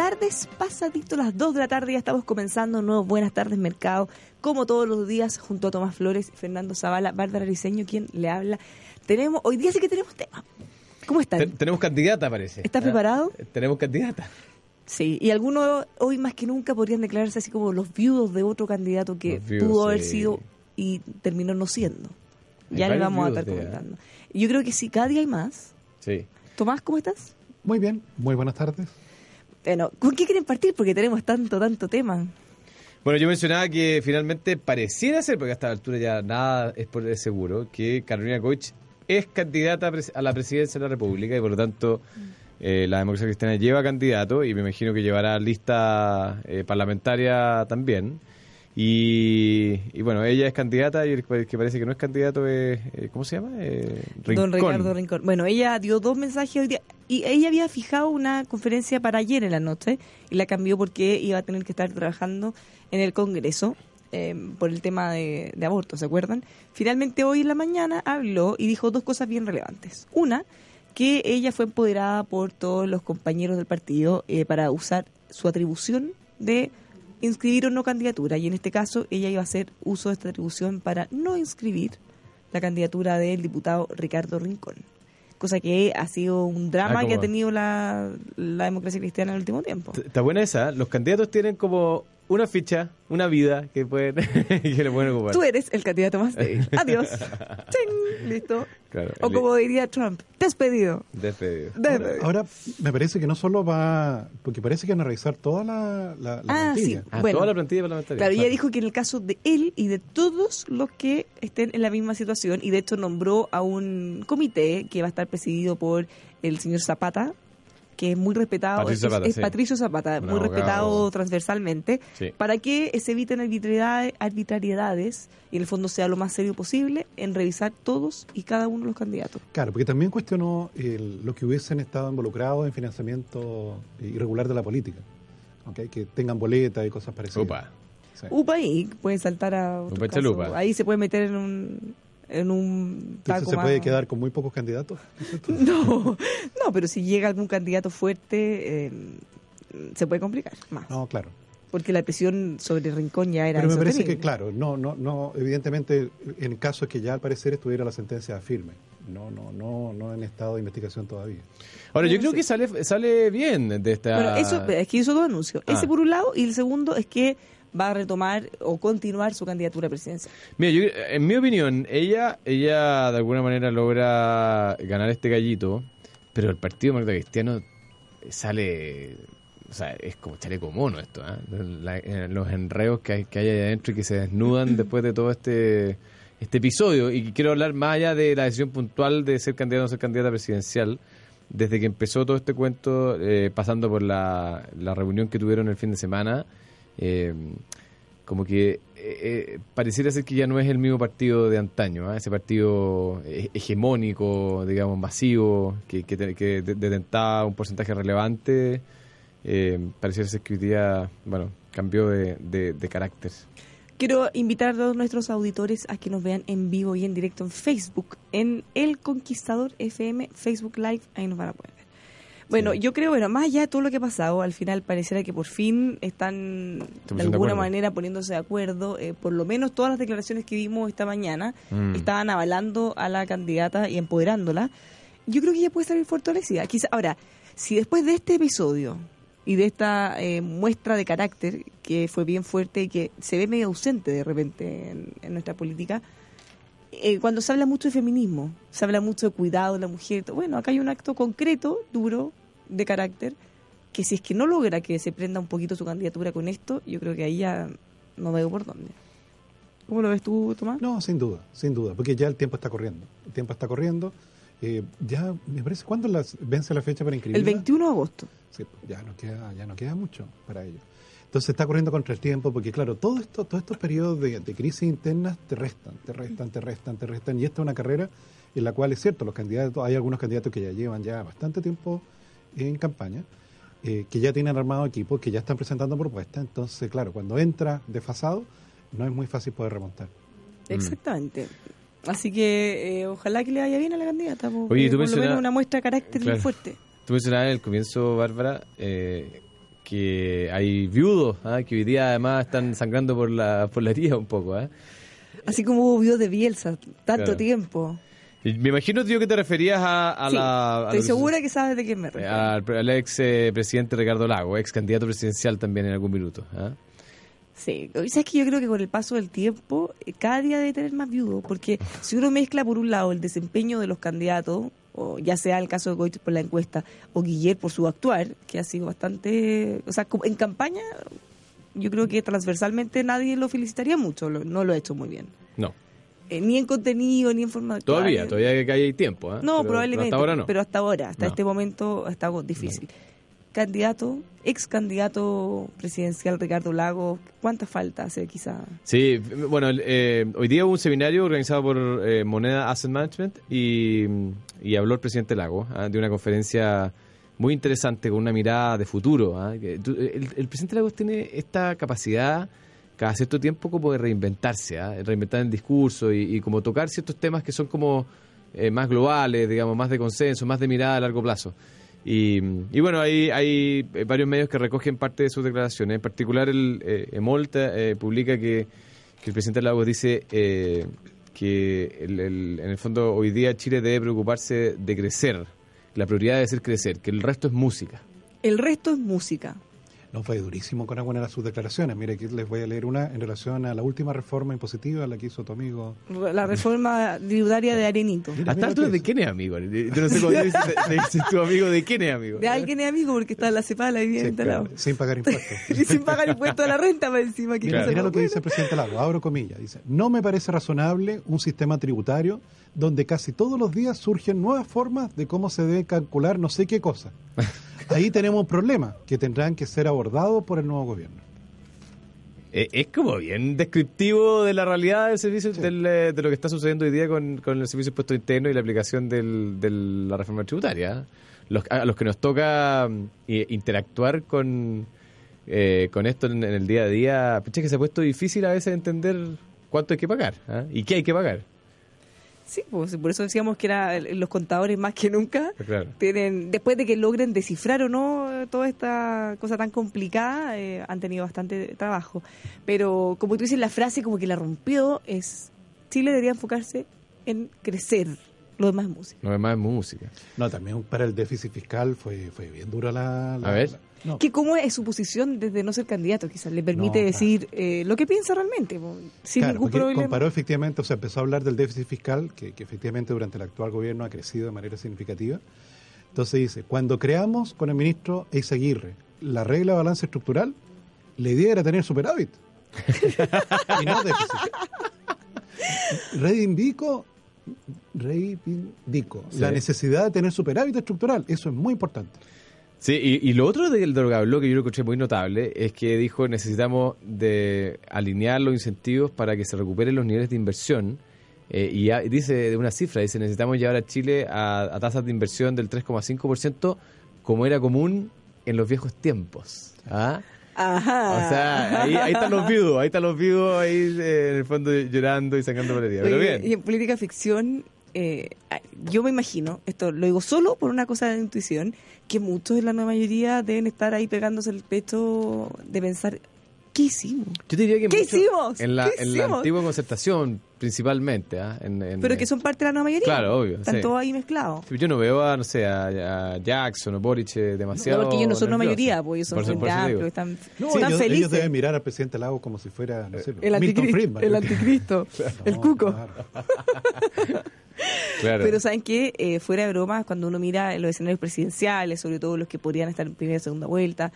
tardes, pasadito las 2 de la tarde, ya estamos comenzando nuevos Buenas tardes Mercado, como todos los días, junto a Tomás Flores, Fernando Zavala, Bárbara Riseño, quien le habla. Tenemos, hoy día sí que tenemos tema. ¿Cómo están? Ten- tenemos candidata, parece. ¿Estás ¿Ah? preparado? Tenemos candidata. Sí, y algunos hoy más que nunca podrían declararse así como los viudos de otro candidato que viudos, pudo haber sí. sido y terminó no siendo. Hay Ya le vamos a estar comentando. Yo creo que sí, cada día hay más. Sí. Tomás, ¿cómo estás? Muy bien, muy buenas tardes. Bueno, ¿con qué quieren partir? Porque tenemos tanto, tanto tema. Bueno, yo mencionaba que finalmente pareciera ser, porque a esta altura ya nada es por seguro, que Carolina Koch es candidata a la presidencia de la República y por lo tanto eh, la democracia cristiana lleva candidato y me imagino que llevará lista eh, parlamentaria también. Y, y bueno, ella es candidata y el que parece que no es candidato es, eh, ¿cómo se llama? Eh, Don Rincón. Ricardo Rincón. Bueno, ella dio dos mensajes hoy día y ella había fijado una conferencia para ayer en la noche y la cambió porque iba a tener que estar trabajando en el Congreso eh, por el tema de, de aborto, ¿se acuerdan? Finalmente hoy en la mañana habló y dijo dos cosas bien relevantes. Una, que ella fue empoderada por todos los compañeros del partido eh, para usar su atribución de inscribir o no candidatura y en este caso ella iba a hacer uso de esta atribución para no inscribir la candidatura del diputado Ricardo Rincón. Cosa que ha sido un drama Ah, que ha tenido la, la democracia cristiana en el último tiempo. Está buena esa. Los candidatos tienen como una ficha, una vida que pueden que le pueden ocupar. Tú eres el candidato más débil. Adiós. ¡Ching! Listo. Claro, O como diría Trump, despedido. Despedido. Despedido. Ahora, me parece que no solo va, porque parece que van a revisar toda la, la, la Ah, plantilla. sí. Ah, Bueno. toda la plantilla parlamentaria. Claro, ella dijo que en el caso de él y de todos los que estén en la misma situación, y de hecho nombró a un comité que va a estar presidido por el señor Zapata, que es muy respetado, Patricio es- Zapata, es, sí. Patricio Zapata, Un muy abogado. respetado transversalmente, Sí. para que se eviten arbitrariedades, arbitrariedades y en el fondo sea lo más serio posible en revisar todos y cada uno de los candidatos. Claro, porque también cuestionó el- los que hubiesen estado involucrados en financiamiento irregular de la política. ¿ok? Que tengan boletas y cosas parecidas. Upa. Sí. UPA y puede saltar a otro Upa caso. chalupa. Ahí se puede meter en un en un taco se más- puede quedar con muy pocos candidatos. No, no, pero si llega algún candidato fuerte, eh, se puede complicar más. No, claro. Porque la presión sobre Rincón ya era Pero me parece que, claro, no, no, no, evidentemente, en caso de que ya al parecer estuviera la sentencia firme. No, no, no, no en estado de investigación todavía. Ahora, yo No, creo que sale sale bien de esta... Bueno, eso es que hizo dos anuncios. Ah. Ese por un lado, y el segundo es que va a retomar o continuar su candidatura presidencial. Mira, yo, en mi opinión, ella ella de alguna manera logra ganar este gallito, pero el Partido Demócrata Cristiano sale... O sea, es como chaleco mono esto, ¿ah? La- eh, los enredos que hay, que hay ahí adentro y que se desnudan después de todo este este episodio. Y quiero hablar más allá de la decisión puntual de ser candidato o no ser candidata presidencial. Desde que empezó todo este cuento, eh, pasando por la, la reunión que tuvieron el fin de semana, eh, como que eh, eh, pareciera ser que ya no es el mismo partido de antaño, ¿ah? ese partido he- hegemónico, digamos, masivo, que, que, que de- detentaba un porcentaje relevante, eh, pareciera ser que hoy día, bueno, cambió de, de- de carácter. Quiero invitar a todos nuestros auditores a que nos vean en vivo y en directo en Facebook, en El Conquistador FM, Facebook Live, ahí nos van a poder. Bueno, Sí. yo creo, bueno, más allá de todo lo que ha pasado, al final pareciera que por fin están de alguna manera poniéndose de acuerdo. eh, por lo menos todas las declaraciones que vimos esta mañana Mm. estaban avalando a la candidata y empoderándola. Yo creo que ella puede salir fortalecida. Quizá, ahora, si después de este episodio y de esta eh, muestra de carácter que fue bien fuerte y que se ve medio ausente de repente en, en nuestra política, eh, cuando se habla mucho de feminismo, se habla mucho de cuidado de la mujer, bueno, acá hay un acto concreto, duro, de carácter, que si es que no logra que se prenda un poquito su candidatura con esto, yo creo que ahí ya no veo por dónde. ¿Cómo lo ves tú, Tomás? No, sin duda, sin duda, porque ya el tiempo está corriendo. El tiempo está corriendo. Eh, ya, me parece, ¿cuándo las, vence la fecha para inscribir? El 21 de agosto. Sí, pues, ya no queda, ya no queda mucho para ello. Entonces está corriendo contra el tiempo, porque claro, todo esto, todos estos periodos de, de crisis internas te restan, te restan, te restan, te restan. Y esta es una carrera en la cual es cierto, los candidatos, hay algunos candidatos que ya llevan ya bastante tiempo en campaña, eh, que ya tienen armado equipos, que ya están presentando propuestas. Entonces, claro, cuando entra desfasado, no es muy fácil poder remontar. Exactamente. Así que eh, ojalá que le vaya bien a la candidata. porque Oye, tú por lo menos una muestra de carácter Claro. fuerte. Tú mencionabas en el comienzo, Bárbara, eh, que hay viudos, ¿ah? que hoy día además están sangrando por la, por la herida un poco. ¿ah? Así como hubo viudos de Bielsa, tanto Claro. tiempo. Me imagino, tío, que te referías a, a Sí, la... a estoy segura que sabes de quién me refiero. al, al ex eh, presidente Ricardo Lago, ex candidato presidencial también en algún minuto. ¿ah? Sí, sabes que yo creo que con el paso del tiempo, eh, cada día debe tener más viudos, porque si uno mezcla por un lado el desempeño de los candidatos, o ya sea el caso de Goit por la encuesta, o Guiller por su actuar, que ha sido bastante, o sea, en campaña, yo creo que transversalmente nadie lo felicitaría mucho, no lo ha hecho muy bien. No, Eh, ni en contenido, ni en forma de todavía, todavía que hay tiempo. ¿ah? No, Pero- probablemente. Pero hasta ahora no. Pero hasta ahora, hasta No. este momento, está algo difícil. Candidato, ex candidato presidencial Ricardo Lago, ¿cuánta falta hace quizá? Sí, bueno, eh, hoy día hubo un seminario organizado por eh, Moneda Asset Management y, y habló el presidente Lago ah, de una conferencia muy interesante con una mirada de futuro. ah, el, el presidente Lagos tiene esta capacidad cada cierto tiempo como de reinventarse, ah, reinventar el discurso y, como tocar ciertos temas que son como eh, más globales, digamos, más de consenso, más de mirada a largo plazo. Y, bueno, hay, eh, varios medios que recogen parte de sus declaraciones. En particular, el eh, Emolta eh, publica que, el presidente Lagos dice que en el fondo hoy día Chile debe preocuparse de crecer. La prioridad debe ser crecer, que el resto es música. El resto es música. No fue durísimo con algunas de sus declaraciones. Mire, aquí les voy a leer una en relación a la última reforma impositiva, la que hizo tu amigo. La reforma tributaria de Arenito. Mira, ¿Hasta qué de es. quién es amigo? Yo no sé cómo dices, de- de- tu amigo, ¿de quién es amigo? De alguien es amigo porque está en la CEPAL ahí bien Sí, claro, sin pagar impuestos. Y sin pagar impuesto a la renta para encima. Que Mira, cosa mira lo que dice el presidente Lago, abro comillas, dice, no me parece razonable un sistema tributario donde casi todos los días surgen nuevas formas de cómo se debe calcular no sé qué cosa. Ahí tenemos un problema que tendrán que ser abordados por el nuevo gobierno. Eh, es como bien descriptivo de la realidad del servicio, del, eh, de lo que está sucediendo hoy día con, con el servicio de impuesto interno y la aplicación del- de la reforma tributaria. Los, a los que nos toca mm, i- interactuar con, eh, con esto en, en el día a día, pucha, que se ha puesto difícil a veces entender cuánto hay que pagar ¿ah? y qué hay que pagar. Sí, pues, por eso decíamos que era los contadores más que nunca Claro. tienen, después de que logren descifrar o no eh, toda esta cosa tan complicada, eh, han tenido bastante trabajo. Pero como tú dices, la frase como que la rompió es, Chile debería enfocarse en crecer, lo demás es música. No demás es música. No, también para el déficit fiscal fue, fue bien dura la... la- A ver. la- no. Que cómo es su posición desde no ser candidato, quizás le permite No, claro. decir eh, lo que piensa realmente, sin Claro, ningún problema. comparó efectivamente, o sea, empezó a hablar del déficit fiscal, que, que efectivamente durante el actual gobierno ha crecido de manera significativa. Entonces dice, cuando creamos con el ministro Eis Aguirre la regla de balance estructural, la idea era tener superávit y no déficit. Reivindico, reivindico Sí. la necesidad de tener superávit estructural, eso es muy importante. Sí, y, y lo otro del de lo que habló, que yo lo encontré muy notable, es que dijo necesitamos de alinear los incentivos para que se recuperen los niveles de inversión. eh, y ya- dice de una cifra, dice necesitamos llevar a Chile a, a tasas de inversión del 3,5% como era común en los viejos tiempos. ¿Ah? Ajá. O sea, ahí, ahí están los viudos, ahí están los viudos ahí eh, en el fondo llorando y sacando pelería. Pero bien. Y en política ficción, eh, yo me imagino, esto lo digo solo por una cosa de intuición, que muchos de la nueva mayoría deben estar ahí pegándose el pecho de pensar, ¿qué hicimos? Yo te diría que ¿Qué mucho hicimos? En la, ¿Qué en la hicimos? antigua concertación, principalmente. ¿ah? En- en- Pero que son parte de la nueva mayoría. Claro, obvio, Están sí. todos ahí mezclados. Yo no veo a, no sé, a, a Jackson o Boric eh, No, demasiado. porque ellos no son una mayoría, pues ellos son gente amplia, están, No, están ellos, felices. ellos deben mirar al presidente Lago como si fuera, no sé, el, Milton anticri- Friedman. el anticristo, el No, cuco. claro. Claro. Pero saben que eh, fuera de bromas, cuando uno mira los escenarios presidenciales, sobre todo los que podrían estar en primera y segunda vuelta,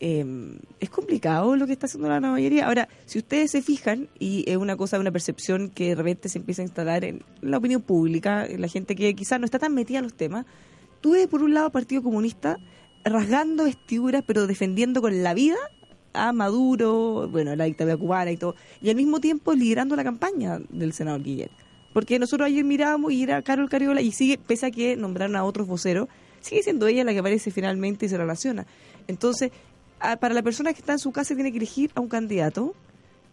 eh, es complicado lo que está haciendo la mayoría. Ahora, si ustedes se fijan, y es una cosa, una percepción que de repente se empieza a instalar en la opinión pública, en la gente que quizás no está tan metida en los temas, tú ves por un lado Partido Comunista rasgando vestiduras, pero defendiendo con la vida a Maduro, bueno, la dictadura cubana y todo, y al mismo tiempo liderando la campaña del senador Guillermo. Porque nosotros ayer mirábamos y era Carol Cariola y sigue, pese a que nombraron a otros voceros, sigue siendo ella la que aparece finalmente y se relaciona. Entonces, para la persona que está en su casa y tiene que elegir a un candidato,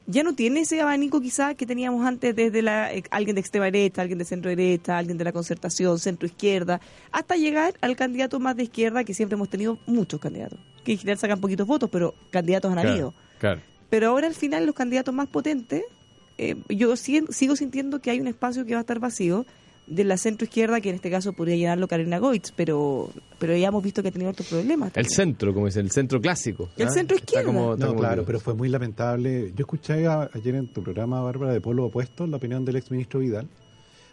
ya no tiene ese abanico quizá que teníamos antes desde la, eh, alguien de extrema derecha, alguien de centro derecha, alguien de la concertación, centro izquierda, hasta llegar al candidato más de izquierda que siempre hemos tenido muchos candidatos. que en general sacan poquitos votos, pero candidatos han habido. Claro, claro. Pero ahora al final los candidatos más potentes, eh, yo si- sigo sintiendo que hay un espacio que va a estar vacío de la centro izquierda, que en este caso podría llenarlo Karina Goitz, pero pero ya hemos visto que ha tenido otros problemas. El centro, como dice, el centro clásico. El ¿ah? centro Está izquierda. como- está No, como- claro, pero fue muy lamentable. Yo escuché a- ayer en tu programa, Bárbara, de Pueblo Opuesto, la opinión del exministro Vidal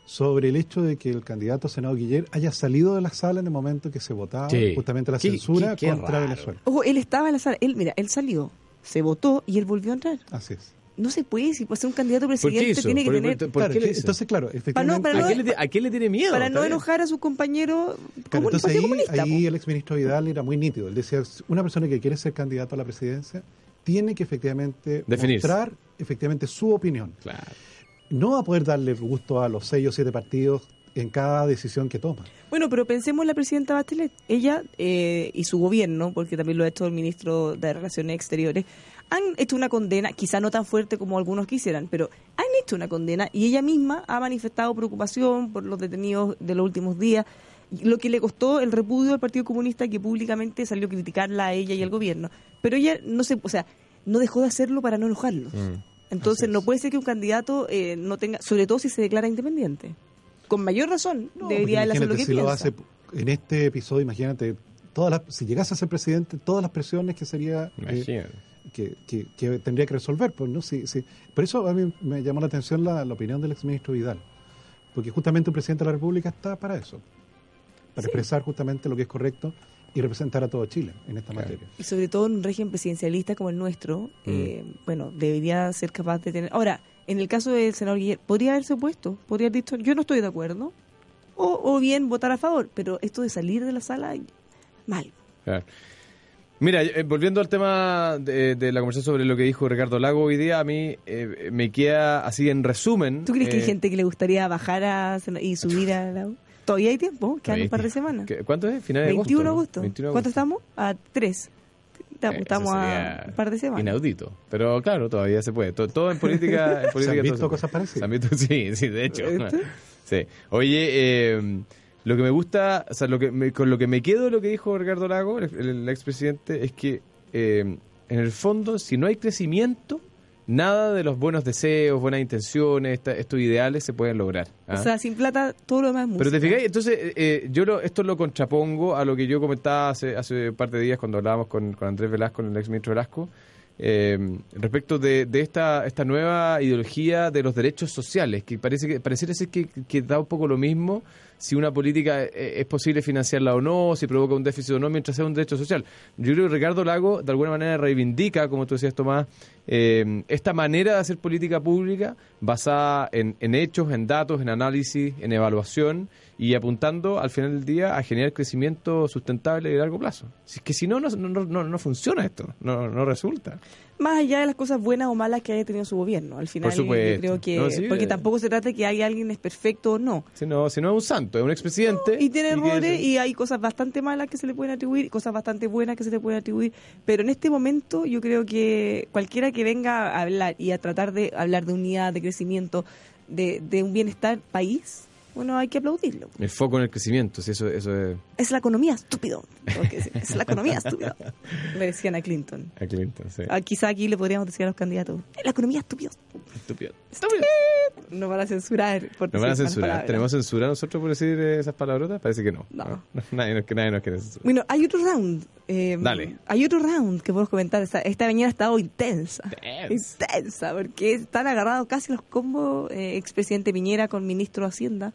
sobre el hecho de que el candidato Senado Guiller haya salido de la sala en el momento que se votaba Sí. justamente la Qué- censura qué- qué contra raro. Venezuela. Ojo, él estaba en la sala, él, mira, él salió, se votó y él volvió a entrar. Así es. No se puede, si puede ser un candidato a ¿Por qué presidente tiene que ¿Por- tener... por- Claro, entonces, claro, efectivamente. para ¿A, no- qué le, ti- a qué le tiene miedo? para no enojar a sus compañeros Claro, entonces ahí, Comunista. ahí el exministro Vidal era muy nítido. Él decía, una persona que quiere ser candidato a la presidencia tiene que efectivamente Definirse. mostrar efectivamente su opinión. Claro. No va a poder darle gusto a los seis o siete partidos en cada decisión que toma. Bueno, pero pensemos en la presidenta Bachelet. Ella eh, y su gobierno, porque también lo ha hecho el ministro de Relaciones Exteriores, han hecho una condena, quizá no tan fuerte como algunos quisieran, pero han hecho una condena y ella misma ha manifestado preocupación por los detenidos de los últimos días, lo que le costó el repudio al Partido Comunista que públicamente salió a criticarla a ella y al gobierno. Pero ella no se, o sea, no dejó de hacerlo para no enojarlos. Mm. Entonces no puede ser que un candidato eh, no tenga, sobre todo si se declara independiente. Con mayor razón No, debería él hacer lo que si piensa. lo hace en este episodio, imagínate, todas las, si llegase a ser presidente, todas las presiones que sería eh, Imagínate. Que, que- que tendría que resolver. Pues, ¿no? Sí, sí. Por eso a mí me llamó la atención la, la opinión del exministro Vidal, porque justamente un presidente de la República está para eso, para expresar justamente lo que es correcto y representar a todo Chile en esta Claro. materia. Y sobre todo en un régimen presidencialista como el nuestro, eh, bueno, debería ser capaz de tener... Ahora, en el caso del senador Guillermo, podría haberse opuesto, podría haber dicho, yo no estoy de acuerdo, o, o bien votar a favor, pero esto de salir de la sala, mal. Claro. Mira, eh, volviendo al tema de, de la conversación sobre lo que dijo Ricardo Lago hoy día, a mí eh, me queda así en resumen. ¿Tú crees que hay eh, gente que le gustaría bajar a, y subir a la... Todavía hay tiempo, quedan un par de semanas. ¿Qué- ¿Cuánto es? Finales de 21 de agosto. agosto. ¿no? 21 de ¿Cuánto agosto. estamos? A tres. Estamos, Eh, estamos a un par de semanas. Inaudito. Pero claro, todavía se puede. Todo, todo en política. En política ¿Se han visto cosas parecidas? Se han visto, sí, sí, de hecho. Sí. Oye, eh, lo que me gusta, o sea, lo que me- con lo que me quedo de lo que dijo Ricardo Lago, el, el expresidente, es que eh, en el fondo, si no hay crecimiento, nada de los buenos deseos, buenas intenciones, esta- estos ideales se pueden lograr. ¿ah? O sea, sin plata, todo lo demás es Pero te fijáis, entonces eh, eh, yo lo- esto lo contrapongo a lo que yo comentaba hace, hace un par de días cuando hablábamos con, con Andrés Velasco, el ex ministro Velasco, eh, respecto de, de esta, esta nueva ideología de los derechos sociales, que parece que pareciera ser que, que da un poco lo mismo si una política eh, es posible financiarla o no, si provoca un déficit o no, mientras sea un derecho social. Yo creo que Ricardo Lago de alguna manera reivindica, como tú decías Tomás, eh, esta manera de hacer política pública basada en, en hechos, en datos, en análisis, en evaluación y apuntando al final del día a generar crecimiento sustentable y de largo plazo. Si es que si no, no, no, no, no funciona esto, no, no resulta. Más allá de las cosas buenas o malas que haya tenido su gobierno. Al final, yo creo que. No, sí, porque eh. tampoco se trata de que haya alguien es perfecto o no. Si no, si no es un santo, es un expresidente. Y tiene errores y hay cosas bastante malas que se le pueden atribuir, y cosas bastante buenas que se le pueden atribuir. Pero en este momento yo creo que cualquiera que venga a hablar y a tratar de hablar de unidad, de crecimiento, de, de un bienestar país, bueno, hay que aplaudirlo. El foco en el crecimiento, si eso, eso es Es la economía, estúpido. Es la economía, estúpido. Le decían a Clinton. a Clinton, sí. Ah, quizá aquí le podríamos decir a los candidatos, "Es la economía, estúpido. Estúpido. No van a censurar. Por ¿Nos van a censurar? ¿Tenemos censura nosotros por decir eh, esas palabrotas? Parece que no. No. Nadie, nos, nadie nos quiere censurar. Bueno, hay otro round. eh, Dale. Hay otro round que podemos comentar. Esta, esta mañana ha estado intensa. Intensa. Intensa, porque están agarrados casi los combos eh, expresidente Piñera con ministro de Hacienda,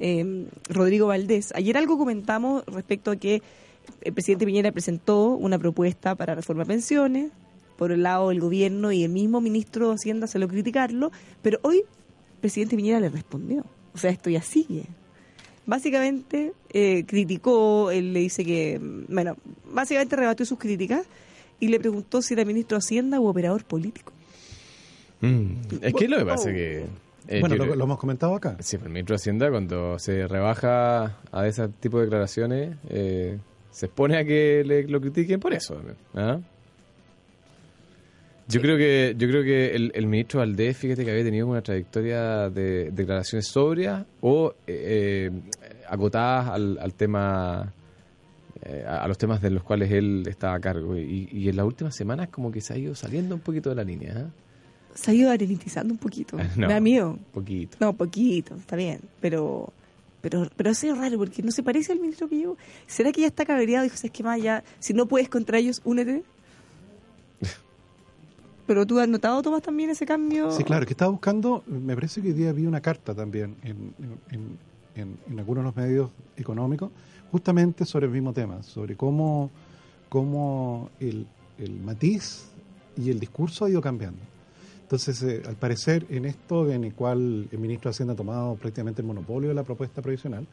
eh, Rodrigo Valdés. Ayer algo comentamos respecto a que el presidente Piñera presentó una propuesta para reforma pensiones. Por el lado del gobierno y el mismo ministro de Hacienda se lo criticarlo, pero hoy el presidente Piñera le respondió. O sea, esto ya sigue. Básicamente eh, criticó, él le dice que, bueno, básicamente rebatió sus críticas y le preguntó si era ministro de Hacienda u operador político. Mm, Es que lo que pasa es que... eh, bueno, lo, hemos comentado acá. Sí, el ministro de Hacienda cuando se rebaja a ese tipo de declaraciones eh, se expone a que le, lo critiquen por eso. ¿ah? Yo creo que yo creo que el, el ministro Valdés, fíjate que había tenido una trayectoria de declaraciones sobrias o eh, eh, acotadas al, al tema eh, a, a los temas de los cuales él estaba a cargo. Y, y en las últimas semanas como que se ha ido saliendo un poquito de la línea. ¿eh? Se ha ido arenitizando un poquito. No. Me da miedo. Poquito. No, poquito, está bien. Pero pero pero ha sido raro porque no se parece al ministro que llevo. ¿Será que ya está cabreado? Dijo, ¿sabes qué más? Ya, si no puedes contra ellos, únete. Pero tú has notado, Tomás, también ese cambio. Sí, claro, que estaba buscando, me parece que hoy día vi una carta también en, en, en, en algunos de los medios económicos, justamente sobre el mismo tema, sobre cómo, cómo el, el matiz y el discurso ha ido cambiando. Entonces, eh, al parecer, en esto en el cual el ministro de Hacienda ha tomado prácticamente el monopolio de la propuesta provisional,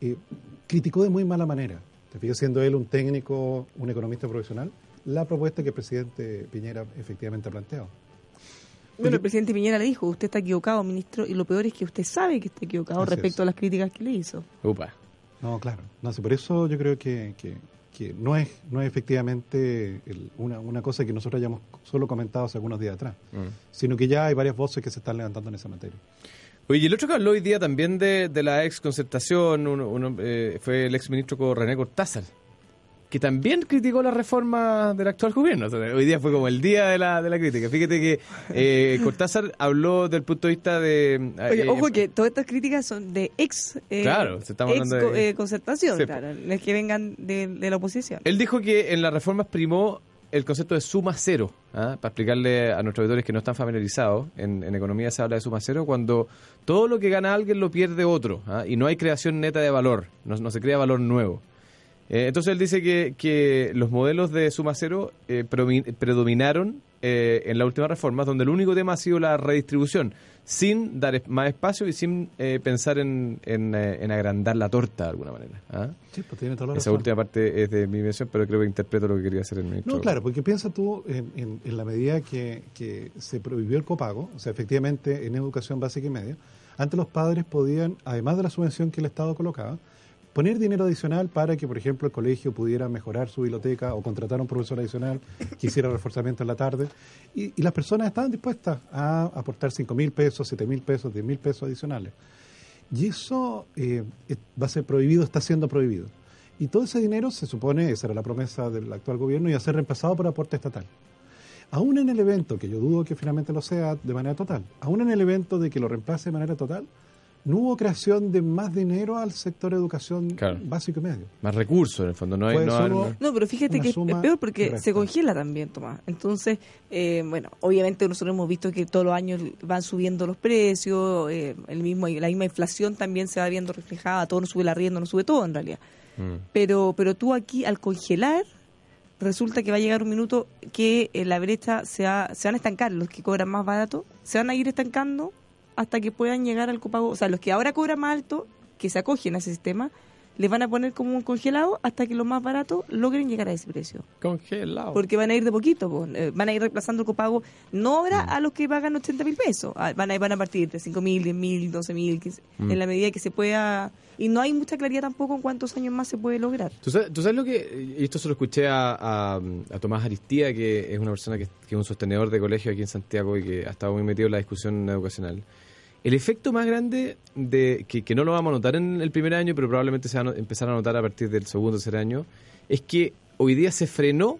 eh, criticó de muy mala manera, te fijas, siendo él un técnico, un economista profesional, la propuesta que el presidente Piñera efectivamente ha planteado. Bueno, el presidente Piñera le dijo, usted está equivocado, ministro, y lo peor es que usted sabe que está equivocado Así respecto es. a las críticas que le hizo. Upa. No, claro. No, sí, por eso yo creo que, que, que no es no es efectivamente el- una, una cosa que nosotros hayamos solo comentado hace algunos días atrás, Mm. sino que ya hay varias voces que se están levantando en esa materia. Oye, y el otro que habló hoy día también de, de la ex concertación uno- uno, eh, fue el ex ministro René Cortázar, que también criticó la reforma del actual gobierno. Hoy día fue como el día de la, de la crítica. Fíjate que eh, Cortázar habló del punto de vista de... Oye, eh, ojo que todas estas críticas son de ex, eh, Claro, se estamos ex hablando de- co- eh, concertación, Sí, claro, no es que vengan de, de la oposición. Él dijo que en las reformas primó el concepto de suma cero, ¿ah? para explicarle a nuestros auditores que no están familiarizados, en, en economía se habla de suma cero cuando todo lo que gana alguien lo pierde otro, ¿ah? y no hay creación neta de valor, no, no se crea valor nuevo. Eh, entonces él dice que, que los modelos de suma cero eh, predominaron eh, en la última reforma, donde el único tema ha sido la redistribución, sin dar más espacio y sin eh, pensar en, en, eh, en agrandar la torta de alguna manera. ¿ah? Sí, pues tiene toda la Esa razón. última parte es de mi mención, pero creo que interpreto lo que quería hacer el ministro. No, claro, porque piensa tú en, en- en la medida que, que se prohibió el copago, o sea, efectivamente en educación básica y media, antes los padres podían, además de la subvención que el Estado colocaba, poner dinero adicional para que, por ejemplo, el colegio pudiera mejorar su biblioteca o contratar a un profesor adicional que hiciera reforzamiento en la tarde. Y, las personas estaban dispuestas a aportar 5 mil pesos, 7 mil pesos, 10 mil pesos adicionales. Y eso eh, va a ser prohibido, está siendo prohibido. Y todo ese dinero, se supone, esa era la promesa del actual gobierno, iba a ser reemplazado por aporte estatal. Aún en el evento, que yo dudo que finalmente lo sea de manera total, aún en el evento de que lo reemplace de manera total, no hubo creación de más dinero al sector de educación Claro. básico y medio. Más recursos, en el fondo. No hay, Fue no hay- solo- No, pero fíjate que es peor porque correcta. se congela también, Tomás. Entonces, eh, bueno, obviamente nosotros hemos visto que todos los años van subiendo los precios, eh, el mismo la misma inflación también se va viendo reflejada, todo no sube la rienda, no sube todo en realidad. Mm. Pero, pero tú aquí al congelar resulta que va a llegar un minuto que eh, la brecha se, va- se van a estancar, los que cobran más barato se van a ir estancando hasta que puedan llegar al copago, o sea, los que ahora cobran más alto, que se acogen a ese sistema, les van a poner como un congelado hasta que los más baratos logren llegar a ese precio. Congelado. Porque van a ir de poquito, po. Eh, van a ir reemplazando el copago, no ahora a los que pagan 80 mil pesos, Ah, van a, van a partir de 5 mil, 10 mil, 12 mil, Mm. en la medida que se pueda... Y no hay mucha claridad tampoco en cuántos años más se puede lograr. ¿Tú sabes, tú sabes lo que.? Y esto se lo escuché a, a- a Tomás Aristía, que es una persona que, que es un sostenedor de colegio aquí en Santiago y que ha estado muy metido en la discusión educacional. El efecto más grande, de que, que no lo vamos a notar en el primer año, pero probablemente se va a empezar a notar a partir del segundo o tercer año, es que hoy día se frenó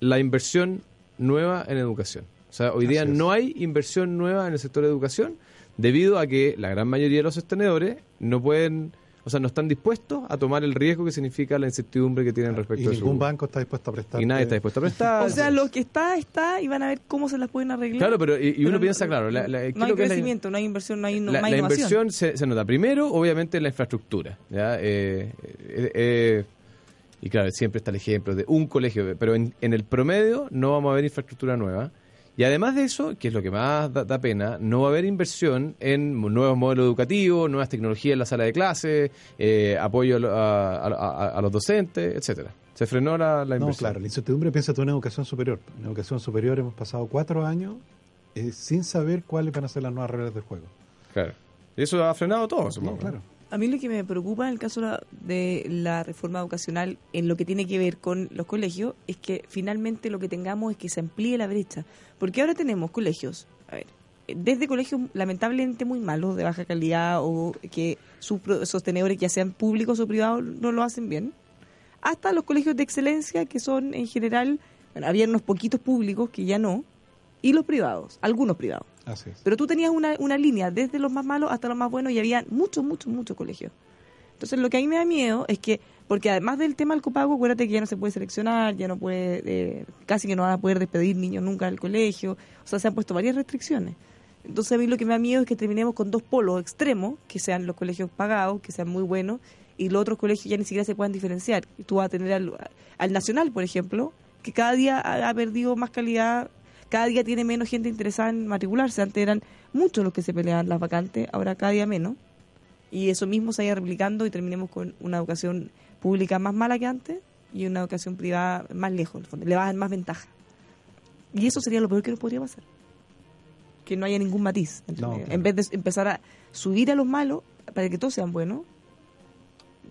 la inversión nueva en educación. O sea, hoy día no hay inversión nueva en el sector de educación debido a que la gran mayoría de los sostenedores no pueden, o sea, no están dispuestos a tomar el riesgo que significa la incertidumbre que tienen respecto Y a ningún su... banco está dispuesto a prestar. Y nadie está dispuesto a prestar. O sea, lo que está, está y van a ver cómo se las pueden arreglar. Claro, pero y, y uno Pero piensa, no- claro, la, la- ¿qué es no hay lo que es la- crecimiento, no hay inversión, no hay, no, la, hay innovación. inversión se, se nota primero, obviamente, en la infraestructura. ¿ya? Eh, eh, eh, y claro, siempre está el ejemplo de un colegio, pero en, en el promedio no vamos a ver infraestructura nueva. Y además de eso, que es lo que más da, da pena, no va a haber inversión en nuevos modelos educativos, nuevas tecnologías en la sala de clase, eh, apoyo a, a- a- los docentes, etcétera. Se frenó la, la No, inversión. claro, la incertidumbre piensa tú en educación superior. En educación superior hemos pasado cuatro años eh, sin saber cuáles van a ser las nuevas reglas del juego. Claro. Y eso ha frenado todo, supongo. No, claro. A mí lo que me preocupa en el caso de la reforma educacional en lo que tiene que ver con los colegios es que finalmente lo que tengamos es que se amplíe la brecha. Porque ahora tenemos colegios, a ver, desde colegios lamentablemente muy malos, de baja calidad o que sus sostenedores, ya sean públicos o privados, no lo hacen bien, hasta los colegios de excelencia, que son en general, bueno, había unos poquitos públicos que ya no, y los privados, algunos privados. Pero tú tenías una, una línea desde los más malos hasta los más buenos y había muchos, muchos, muchos colegios. Entonces lo que a mí me da miedo es que, porque además del tema del copago, acuérdate que ya no se puede seleccionar, ya no puede, eh, casi que no van a poder despedir niños nunca del colegio, o sea, se han puesto varias restricciones. Entonces a mí lo que me da miedo es que terminemos con dos polos extremos, que sean los colegios pagados, que sean muy buenos, y los otros colegios ya ni siquiera se puedan diferenciar. Tú vas a tener al, al Nacional, por ejemplo, que cada día ha, ha perdido más calidad, cada día tiene menos gente interesada en matricularse. Antes eran muchos los que se peleaban las vacantes, ahora cada día menos. Y eso mismo se vaya replicando y terminemos con una educación pública más mala que antes y una educación privada más lejos, en el fondo. le va a dar más ventaja. Y eso sería lo peor que nos podría pasar. Que no haya ningún matiz. No, claro. En vez de empezar a subir a los malos para que todos sean buenos,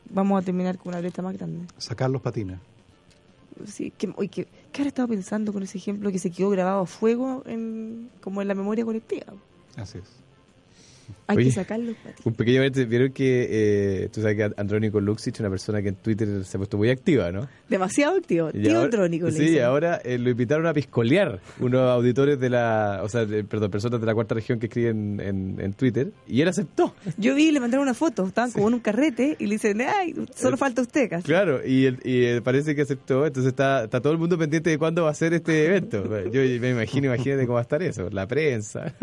vamos a terminar con una brecha más grande. Sacar los patines. Sí, que, que, ¿Qué habrá estado pensando con ese ejemplo que se quedó grabado a fuego en, como en la memoria colectiva? Así es. Hay Oye. que sacarlos. Un pequeño momento, vieron que eh, tú sabes que Andrónico Luxich, una persona que en Twitter se ha puesto muy activa, ¿no? Demasiado activo. Y Tío ahora- le Sí, ahora eh, lo invitaron a piscolear unos auditores de la, o sea, de- perdón, personas de la cuarta región que escriben en, en Twitter y él aceptó. Yo vi, le mandaron una foto, estaban como en un carrete y le dicen, ay, solo falta usted, casi. Claro, y, él- y él parece que aceptó, entonces está, está todo el mundo pendiente de cuándo va a ser este evento. Yo me imagino, imagínate cómo va a estar eso, la prensa,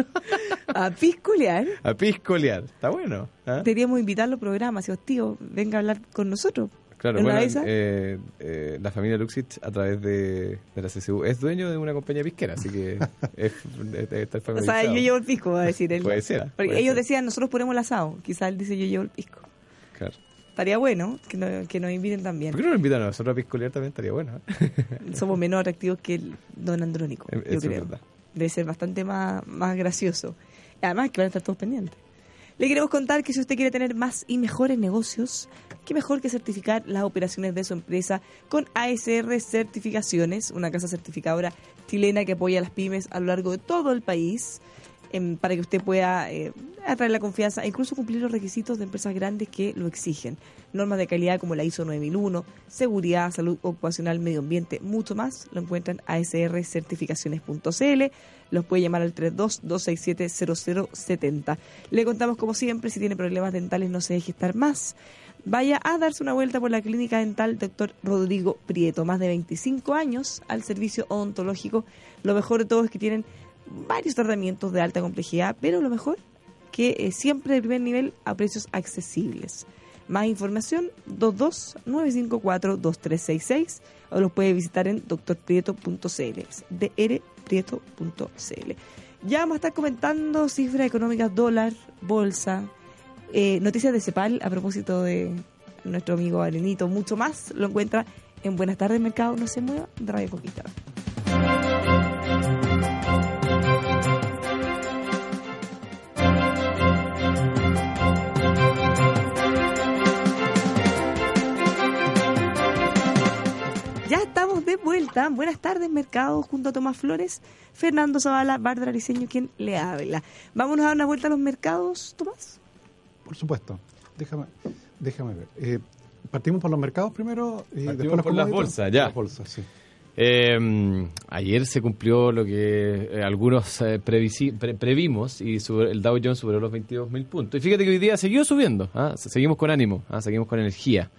A pisculear. a piscolear, está bueno. ¿ah? Deberíamos invitarlo al programa, si os tío, venga a hablar con nosotros. Claro, ¿En una bueno, eh, eh, la familia Luxich a través de, de la CCU es dueño de una compañía pisquera, así que es, es- está O sea, yo llevo el pisco, va a decir él. Puede ser, Porque puede ellos ser. decían, nosotros ponemos el asado. Quizás él dice, yo llevo el pisco. Claro. Estaría bueno que, no- que nos inviten también. ¿Por qué no nos invitan a nosotros a piscolear también? Estaría bueno. ¿eh? Somos menos atractivos que el don Andrónico, Eso yo es creo. verdad. Debe ser bastante más, más gracioso. Además que van a estar todos pendientes. Le queremos contar que si usted quiere tener más y mejores negocios, qué mejor que certificar las operaciones de su empresa con ASR Certificaciones, una casa certificadora chilena que apoya a las pymes a lo largo de todo el país em, para que usted pueda eh, atraer la confianza e incluso cumplir los requisitos de empresas grandes que lo exigen. Normas de calidad como la ISO 9001, seguridad, salud ocupacional, medio ambiente, mucho más, lo encuentran a srcertificaciones.cl. Los puede llamar al 32-267-0070. Le contamos como siempre, si tiene problemas dentales no se deje estar más. Vaya a darse una vuelta por la clínica dental Dr. Rodrigo Prieto, más de 25 años al servicio odontológico. Lo mejor de todo es que tienen varios tratamientos de alta complejidad, pero lo mejor que eh, siempre de primer nivel a precios accesibles. Más información 22-954-2366 o los puede visitar en drprieto.cl, drprieto.cl. Ya vamos a estar comentando cifras económicas, dólar, bolsa, eh, noticias de CEPAL a propósito de nuestro amigo Arenito, mucho más lo encuentra en Buenas tardes Mercado, no se mueva, de Radio Conquistador. De vuelta. Buenas tardes, Mercado, junto a Tomás Flores, Fernando Zavala, Bárbara Liceño, quien le habla. Vámonos a dar una vuelta a los mercados, Tomás. Por supuesto. Déjame, déjame ver. Eh, partimos por los mercados primero y Partimos después por las bolsas, ya. Las bolsas, sí. Eh, ayer se cumplió lo que eh, algunos eh, previsi- pre- previmos y sube- el Dow Jones superó los 22.000 puntos. Y fíjate que hoy día siguió subiendo, ¿ah? Se- seguimos con ánimo, ¿ah? seguimos con energía.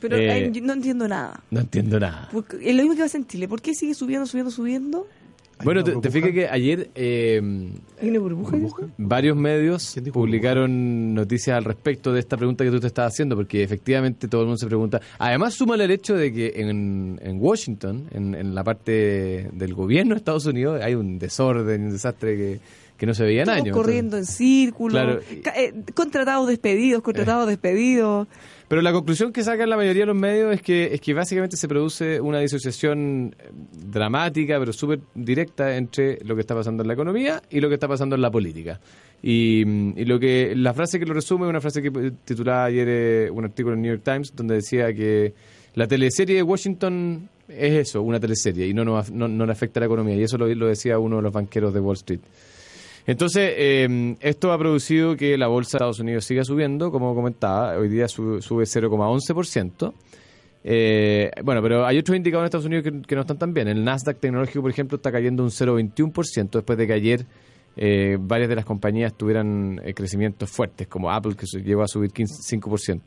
Pero Eh, eh, yo no entiendo nada. No entiendo nada. Porque es lo mismo que pasa en Chile. ¿Por qué sigue subiendo, subiendo, subiendo? Bueno, te, te fijas que ayer eh, ¿Hay una burbuja? Burbuja. varios medios ¿Quién dijo publicaron noticias al respecto de esta pregunta que tú te estás haciendo, porque efectivamente todo el mundo se pregunta. Además, súmale el hecho de que en, en Washington, en, en la parte del gobierno de Estados Unidos, hay un desorden, un desastre que, que no se veía en años. corriendo en círculo. Claro. Eh, contratados despedidos, contratados despedidos. Pero la conclusión que sacan la mayoría de los medios es que es que básicamente se produce una disociación eh, dramática, pero súper directa entre lo que está pasando en la economía y lo que está pasando en la política. Y, mm, lo que la frase que lo resume es una frase que titulaba ayer eh, un artículo en New York Times donde decía que la teleserie de Washington es eso, una teleserie y no nos, no, no le afecta a la economía. Y eso lo decía uno de los banqueros de Wall Street. Entonces, eh, esto ha producido que la bolsa de Estados Unidos siga subiendo, como comentaba, hoy día sube, sube 0,11%. Eh, bueno, pero hay otros indicadores en Estados Unidos que, no están tan bien. El Nasdaq tecnológico, por ejemplo, está cayendo un 0,21% después de que ayer eh, varias de las compañías tuvieran eh, crecimientos fuertes, como Apple, que llegó a subir 15, 5%.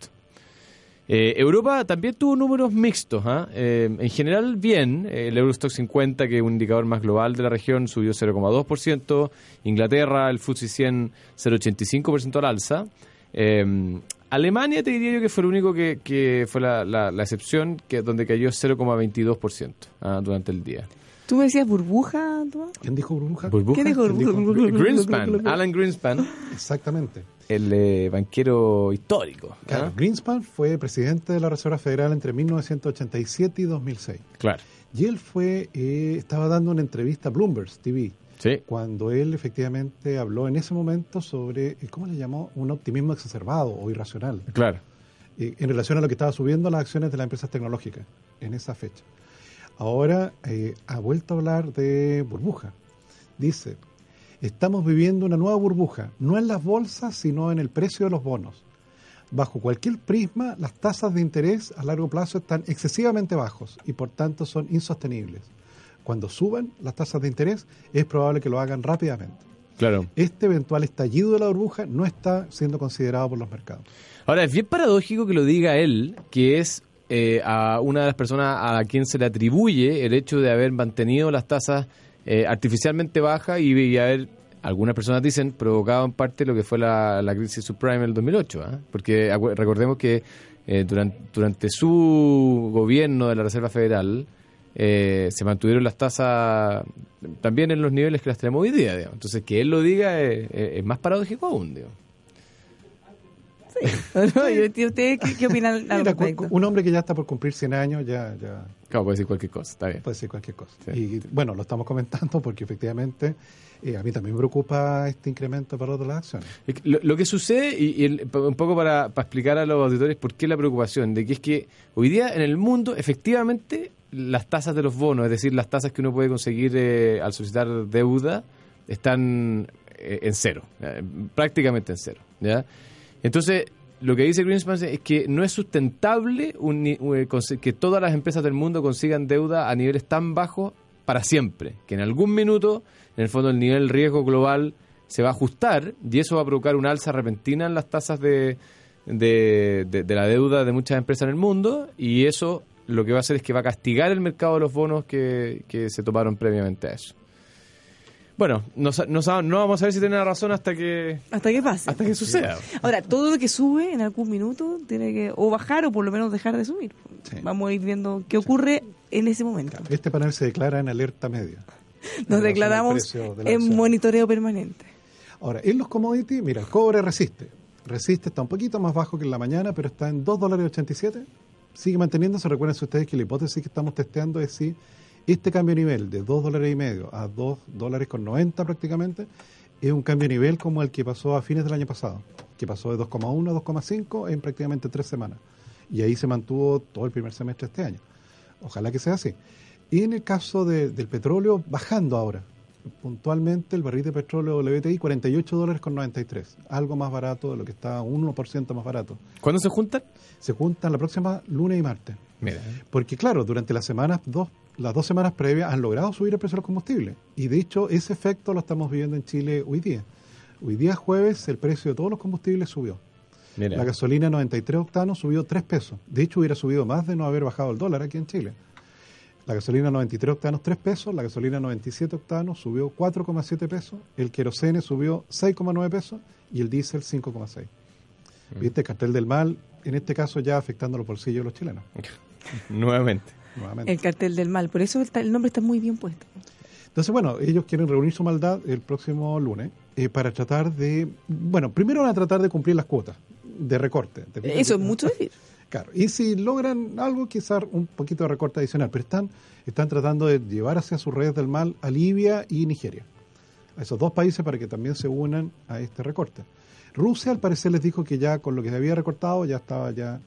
Eh, Europa también tuvo números mixtos. ¿ah? Eh, en general, bien. El Eurostock 50, que es un indicador más global de la región, subió 0,2%. Inglaterra, el FTSE 100, 0,85% al alza. Eh, Alemania, te diría yo que fue el único que, que fue la, la- la excepción, que donde cayó 0,22% ¿ah? durante el día. ¿Tú me decías burbuja, Tomás? ¿Quién dijo burbuja? ¿Qué dijo ¿Quién dijo? burbuja? Greenspan, Alan Greenspan, Exactamente. El eh, banquero histórico. ¿ah? Claro, Greenspan fue presidente de la Reserva Federal entre 1987 y 2006. Claro. Y él fue, eh, estaba dando una entrevista a Bloomberg TV, Sí. cuando él efectivamente habló en ese momento sobre, eh, ¿cómo le llamó? Un optimismo exacerbado o irracional, Claro. en relación a lo que estaba subiendo las acciones de las empresas tecnológicas en esa fecha. Ahora ha vuelto a hablar de burbuja. Dice, estamos viviendo una nueva burbuja, no en las bolsas, sino en el precio de los bonos. Bajo cualquier prisma, las tasas de interés a largo plazo están excesivamente bajos y por tanto son insostenibles. Cuando suban las tasas de interés, es probable que lo hagan rápidamente. Claro. Este eventual estallido de la burbuja no está siendo considerado por los mercados. Ahora, es bien paradójico que lo diga él, que es eh, a una de las personas a quien se le atribuye el hecho de haber mantenido las tasas eh, artificialmente bajas y, y algunas personas dicen, provocado en parte lo que fue la, crisis subprime en el 2008. ¿ah? Porque recordemos que eh, durante, su gobierno de la Reserva Federal eh, se mantuvieron las tasas también en los niveles que las tenemos hoy día. digamos. Entonces, que él lo diga es más paradójico aún. digamos. ¿No? ¿Y ¿Ustedes qué, qué opinan al Mira, cu- respecto? un hombre que ya está por cumplir 100 años ya, ya Claro, puede decir cualquier cosa, está bien. puede ser cualquier cosa. Sí. Y bueno, lo estamos comentando porque efectivamente eh, a mí también me preocupa este incremento para otras acciones. Lo, lo que sucede, y, y el- un poco para, para explicar a los auditores por qué la preocupación, de que es que hoy día en el mundo, efectivamente, las tasas de los bonos, es decir, las tasas que uno puede conseguir eh, al solicitar deuda, están eh, en cero, eh, prácticamente en cero. ¿ya? Entonces, lo que dice Greenspan es que no es sustentable un eh, que todas las empresas del mundo consigan deuda a niveles tan bajos para siempre, que en algún minuto, en el fondo, el nivel de riesgo global se va a ajustar y eso va a provocar una alza repentina en las tasas de, de, de- de la deuda de muchas empresas en el mundo y eso lo que va a hacer es que va a castigar el mercado de los bonos que, que se tomaron previamente a eso. Bueno, no, no, no vamos a ver si tiene razón hasta que Hasta que pase. hasta que suceda. Ahora, todo lo que sube en algún minuto tiene que o bajar o por lo menos dejar de subir. Sí. Vamos a ir viendo qué ocurre en ese momento. Este panel se declara en alerta media. Nos declaramos de en acción. monitoreo permanente. Ahora, en los commodities, mira, el cobre resiste. Resiste, está un poquito más bajo que en la mañana, pero está en 2 dólares 87. Sigue manteniéndose. Recuerden ustedes que la hipótesis que estamos testeando es si este cambio de nivel de 2 dólares y medio a 2 dólares con 90 prácticamente es un cambio de nivel como el que pasó a fines del año pasado, que pasó de 2,1 a 2,5 en prácticamente tres semanas. Y ahí se mantuvo todo el primer semestre de este año. Ojalá que sea así. Y en el caso de- del petróleo, bajando ahora. Puntualmente el barril de petróleo WTI 48 dólares con 93, algo más barato de lo que está, un 1% más barato. ¿Cuándo se juntan? Se juntan la próxima lunes y martes. Mira, Porque claro, durante las semanas dos, las dos semanas previas han logrado subir el precio de los combustibles. Y de hecho ese efecto lo estamos viviendo en Chile hoy día. Hoy día jueves el precio de todos los combustibles subió. mira. La gasolina 93 octanos subió 3 pesos. De hecho, hubiera subido más de no haber bajado el dólar aquí en Chile. La gasolina 93 octanos 3 pesos, la gasolina 97 octanos subió 4,7 pesos, el querosene subió 6,9 pesos y el diésel 5,6. ¿Viste? El cartel del mal, en este caso ya afectando los bolsillos de los chilenos. Nuevamente. Nuevamente. El cartel del mal. Por eso el nombre está muy bien puesto. Entonces, bueno, ellos quieren reunir su maldad el próximo lunes eh, para tratar de, bueno, primero van a tratar de cumplir las cuotas de recorte. ¿te Eso es mucho decir. Claro, y si logran algo, quizás un poquito de recorte adicional, pero están, están tratando de llevar hacia sus redes del mal a Libia y Nigeria, a esos dos países para que también se unan a este recorte. Rusia, al parecer, les dijo que ya con lo que se había recortado ya estaba, ya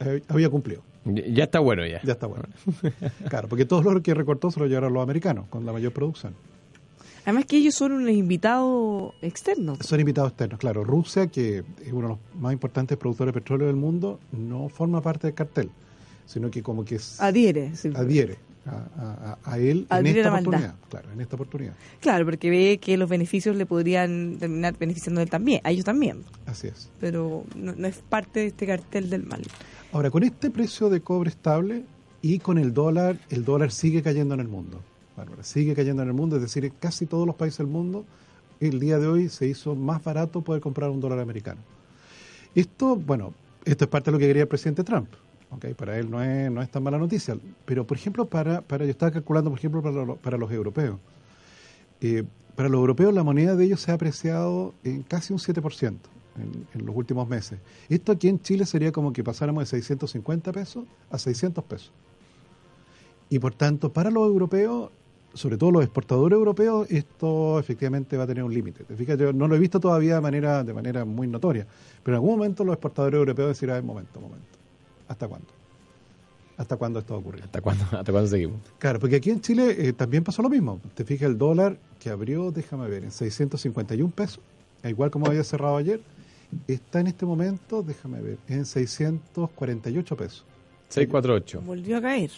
eh, había cumplido, Ya está bueno ya. ya está bueno. Claro, porque todo lo que recortó se lo llevaron los americanos con la mayor producción. Además que ellos son unos invitados externos. Son invitados externos, claro. Rusia, que es uno de los más importantes productores de petróleo del mundo, no forma parte del cartel. sino que como que s- Adhiere. sí. adhiere a, a- a él en esta oportunidad. Claro, en esta oportunidad. Claro, porque ve que los beneficios le podrían terminar beneficiando a él también, a ellos también, Así es. pero no, no es parte de este cartel del mal. Ahora, con este precio de cobre estable y con el dólar, el dólar sigue cayendo en el mundo. Bárbara, sigue cayendo en el mundo, es decir, en casi todos los países del mundo, el día de hoy se hizo más barato poder comprar un dólar americano. Esto, bueno, esto es parte de lo que quería el presidente Trump. ¿ok? Para él no es, no es tan mala noticia. Pero, por ejemplo, para, para yo estaba calculando, por ejemplo, para, lo- para los europeos. Eh, para los europeos la moneda de ellos se ha apreciado en casi un 7% en, en los últimos meses. Esto aquí en Chile sería como que pasáramos de 650 pesos a 600 pesos. Y por tanto, para los europeos, sobre todo los exportadores europeos, esto efectivamente va a tener un límite. Te fijas, yo no lo he visto todavía de manera, de manera muy notoria, pero en algún momento los exportadores europeos decirán, "Ay, momento, momento, ¿hasta cuándo? ¿Hasta cuándo esto va a ocurrir? ¿Hasta cuándo, hasta cuándo seguimos? Claro, porque aquí en Chile eh, también pasó lo mismo. Te fijas, el dólar que abrió, déjame ver, en 651 pesos, igual como había cerrado ayer, está en este momento, déjame ver, en 648 pesos. 648. Volvió a caer.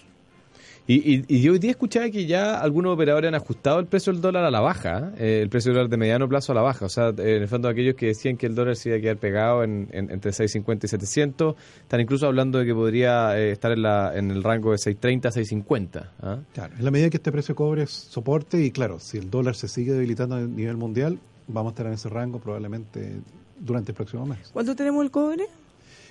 Y, y, y yo hoy día escuchaba que ya algunos operadores han ajustado el precio del dólar a la baja, ¿eh? el precio del dólar de mediano plazo a la baja. O sea, eh, en el fondo aquellos que decían que el dólar se iba a quedar pegado en, en- entre 6.50 y 700, están incluso hablando de que podría eh, estar en, la, en el rango de 6.30 a 6.50. ¿ah? Claro, en la medida que este precio cobre es soporte y claro, si el dólar se sigue debilitando a nivel mundial, vamos a estar en ese rango probablemente durante el próximo mes. ¿Cuánto tenemos el cobre?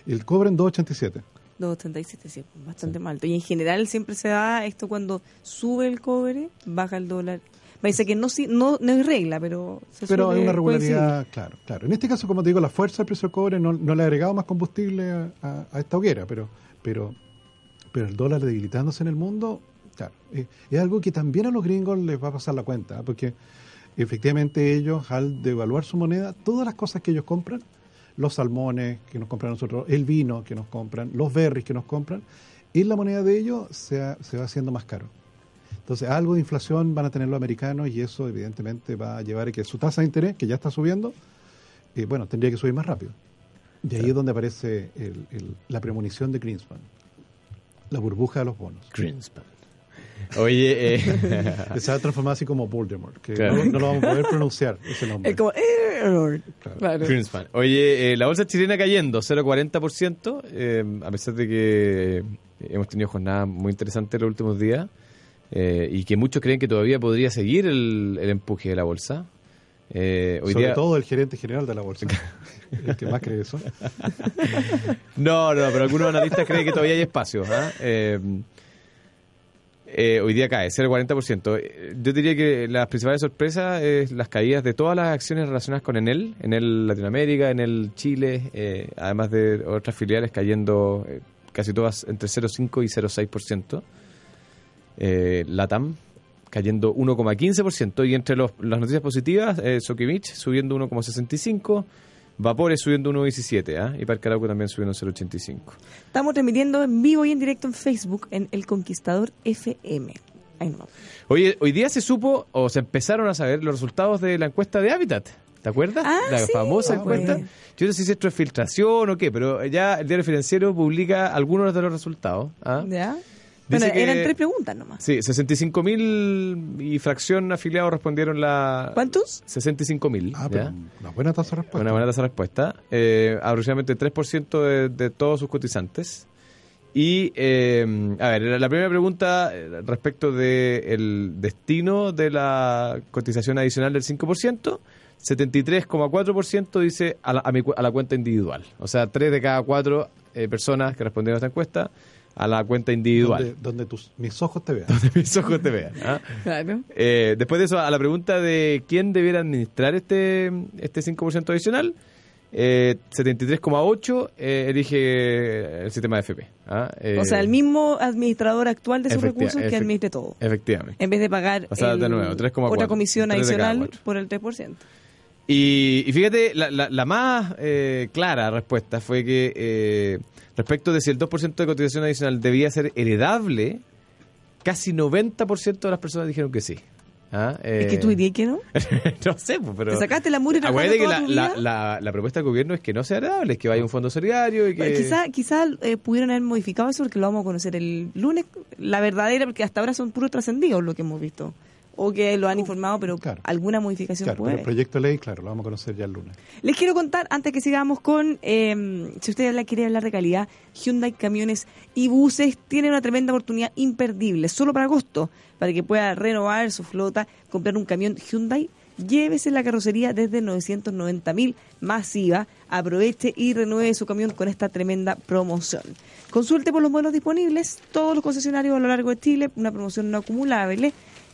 El cobre en 2.87. 2.37, sí, bastante mal. Y en general siempre se da esto cuando sube el cobre, baja el dólar. Parece que no, no, no es regla, pero se Pero hay una coincidir. regularidad, claro, claro. En este caso, como te digo, la fuerza del precio del cobre no, no le ha agregado más combustible a, a- a esta hoguera, pero, pero, pero el dólar debilitándose en el mundo, claro, eh, es algo que también a los gringos les va a pasar la cuenta, ¿eh? porque efectivamente ellos, al devaluar su moneda, todas las cosas que ellos compran, los salmones que nos compran nosotros, el vino que nos compran, los berries que nos compran, en la moneda de ellos se, ha- se va haciendo más caro. Entonces, algo de inflación van a tener los americanos y eso evidentemente va a llevar a que su tasa de interés, que ya está subiendo, eh, bueno, tendría que subir más rápido. De ahí es donde aparece el- el- la premonición de Greenspan, la burbuja de los bonos. Greenspan. Oye, eh, se va a transformar así como Voldemort, que Claro. no, no lo vamos a poder pronunciar ese nombre. Es como error. Claro. Greenspan. Oye, eh, la bolsa chilena cayendo 0,40%, eh, a pesar de que hemos tenido jornadas muy interesantes los últimos días eh, y que muchos creen que todavía podría seguir el, el empuje de la bolsa. Eh, hoy Sobre día, todo el gerente general de la bolsa, el que más cree eso. No, no, pero algunos analistas creen que todavía hay espacio. ¿ah? Eh, eh, hoy día cae, 0,40%. Eh, Yo diría que las principales sorpresas es las caídas de todas las acciones relacionadas con Enel, Enel Latinoamérica, Enel Chile, eh, además de otras filiales cayendo eh, casi todas entre 0,5 y 0,6%. Eh, Latam cayendo 1,15% y entre los- las noticias positivas, eh, Sokimich subiendo 1,65%. Vapores subiendo 1.17 ¿ah? y Parque Arauco también subiendo 0.85. Estamos transmitiendo en vivo y en directo en Facebook en El Conquistador FM. Ahí no. Oye, hoy día se supo o se empezaron a saber los resultados de la encuesta de Habitat. ¿Te acuerdas? Ah, la sí, famosa encuesta. Yo no sé si esto es filtración o qué, pero ya el diario financiero publica algunos de los resultados. ¿ah? ¿Ya? Dice Bueno, que- eran tres preguntas nomás. Sí, 65.000 y fracción afiliados respondieron la... ¿Cuántos? 65.000. Ah, ¿ya? pero una buena tasa de respuesta. Una buena tasa de respuesta. Eh, aproximadamente 3% de, de todos sus cotizantes. Y, eh, a ver, la, primera pregunta eh, respecto del destino de la cotización adicional del 5%, 73,4% dice a la, a mi a la cuenta individual. O sea, 3 de cada 4 personas que respondieron a esta encuesta a la cuenta individual. Donde, donde tus, mis ojos te vean. Donde mis ojos te vean. ¿ah? Claro. Eh, después de eso, a la pregunta de quién debiera administrar este, este 5% adicional, eh, 73,8 eh, elige el sistema de FP. ¿ah? Eh, o sea, el mismo administrador actual de sus recursos que administre todo. Efectivamente. En vez de pagar O sea, de el- nuevo, 3,4, otra comisión adicional por el 3%. Y, y fíjate, la, la- la más eh, clara respuesta fue que eh, respecto de si el 2% de cotización adicional debía ser heredable, casi 90% de las personas dijeron que sí. ¿ah? Es que Eh, tú dirías que no. no sé, pues, pero... Te sacaste la mugre Acuérdate que la, la, la, la propuesta del gobierno es que no sea agradable, es que vaya un fondo solidario y que... Pues Quizá, quizá eh, pudieron haber modificado eso porque lo vamos a conocer el lunes, la verdadera, porque hasta ahora son puros trascendidos lo que hemos visto. O que lo han informado, pero Claro. alguna modificación Claro, pero puede. el proyecto de ley, claro, lo vamos a conocer ya el lunes. Les quiero contar, antes que sigamos con, eh, si usted quiere hablar de calidad, Hyundai Camiones y Buses tiene una tremenda oportunidad imperdible, solo para agosto, para que pueda renovar su flota, comprar un camión Hyundai. Llévese la carrocería desde 990 mil masiva, aproveche y renueve su camión con esta tremenda promoción. Consulte por los modelos disponibles, todos los concesionarios a lo largo de Chile, una promoción no acumulable.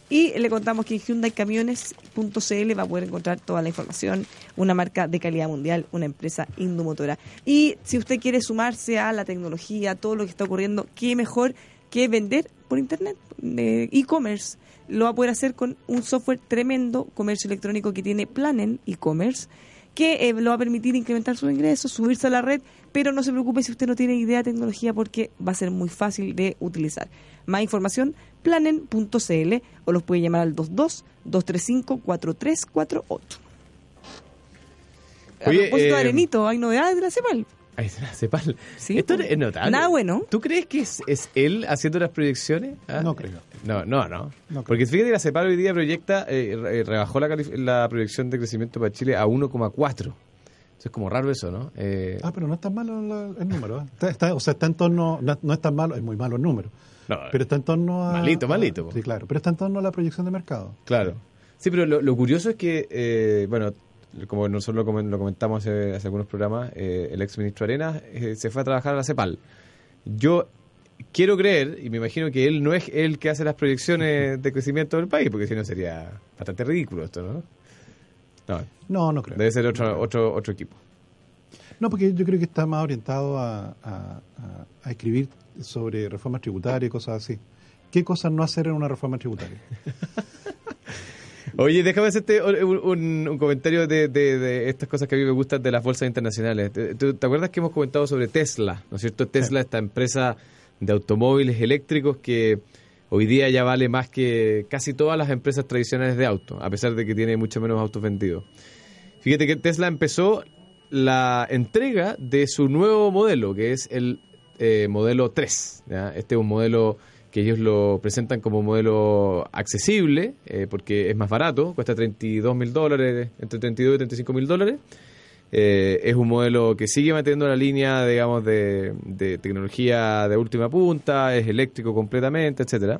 Y le contamos que en HyundaiCamiones.cl va a poder encontrar toda la información, una marca de calidad mundial, una empresa indomotora. Y si usted quiere sumarse a la tecnología, a todo lo que está ocurriendo, qué mejor que vender por internet, de e-commerce. Lo va a poder hacer con un software tremendo, comercio electrónico que tiene Planen e-commerce, que eh, lo va a permitir incrementar sus ingresos, subirse a la red, pero no se preocupe si usted no tiene idea de tecnología porque va a ser muy fácil de utilizar. Más información, planen.cl o los puede llamar al 22-235-4348. A Oye, propósito de eh, Arenito, hay novedades de la CEPAL. Ahí se la Cepal. Sí, Esto pues. es notable. Nada bueno. ¿Tú crees que es, es él haciendo las proyecciones? ¿Ah? No creo. No, no, no. No creo. Porque fíjate que la CEPAL hoy día proyecta, eh, re- rebajó la, la proyección de crecimiento para Chile a 1,4. Eso es como raro eso, ¿no? Eh, Ah, pero no es tan malo la- el número. ¿eh? Está, está- o sea, está en torno, no, no es tan malo, es muy malo el número. no, Pero está en torno a... Malito, a- malito, po. Sí, claro. Pero está en torno a la proyección de mercado. Claro. Sí, pero lo, lo curioso es que, eh, bueno, como nosotros lo, lo comentamos hace, hace algunos programas, eh, el ex ministro Arenas eh, se fue a trabajar a la CEPAL. Yo quiero creer, y me imagino que él no es el que hace las proyecciones de crecimiento del país, porque si no sería bastante ridículo esto, ¿no? No, No, no creo. debe ser otro, otro, otro equipo. No, porque yo creo que está más orientado a, a- a- a escribir sobre reformas tributarias y cosas así. ¿Qué cosas no hacer en una reforma tributaria? Oye, déjame hacerte un, un- un comentario de, de- de estas cosas que a mí me gustan de las bolsas internacionales. ¿Te, tú- te acuerdas que hemos comentado sobre Tesla? ¿No es cierto? Tesla, esta empresa de automóviles eléctricos que hoy día ya vale más que casi todas las empresas tradicionales de auto, a pesar de que tiene mucho menos autos vendidos. Fíjate que Tesla empezó la entrega de su nuevo modelo, que es el eh, modelo 3. ¿ya? Este es un modelo que ellos lo presentan como modelo accesible, eh, porque es más barato, cuesta 32 mil dólares, entre 32 y 35 mil dólares. Eh, es un modelo que sigue manteniendo la línea, digamos, de, tecnología de última punta, es eléctrico completamente, etcétera.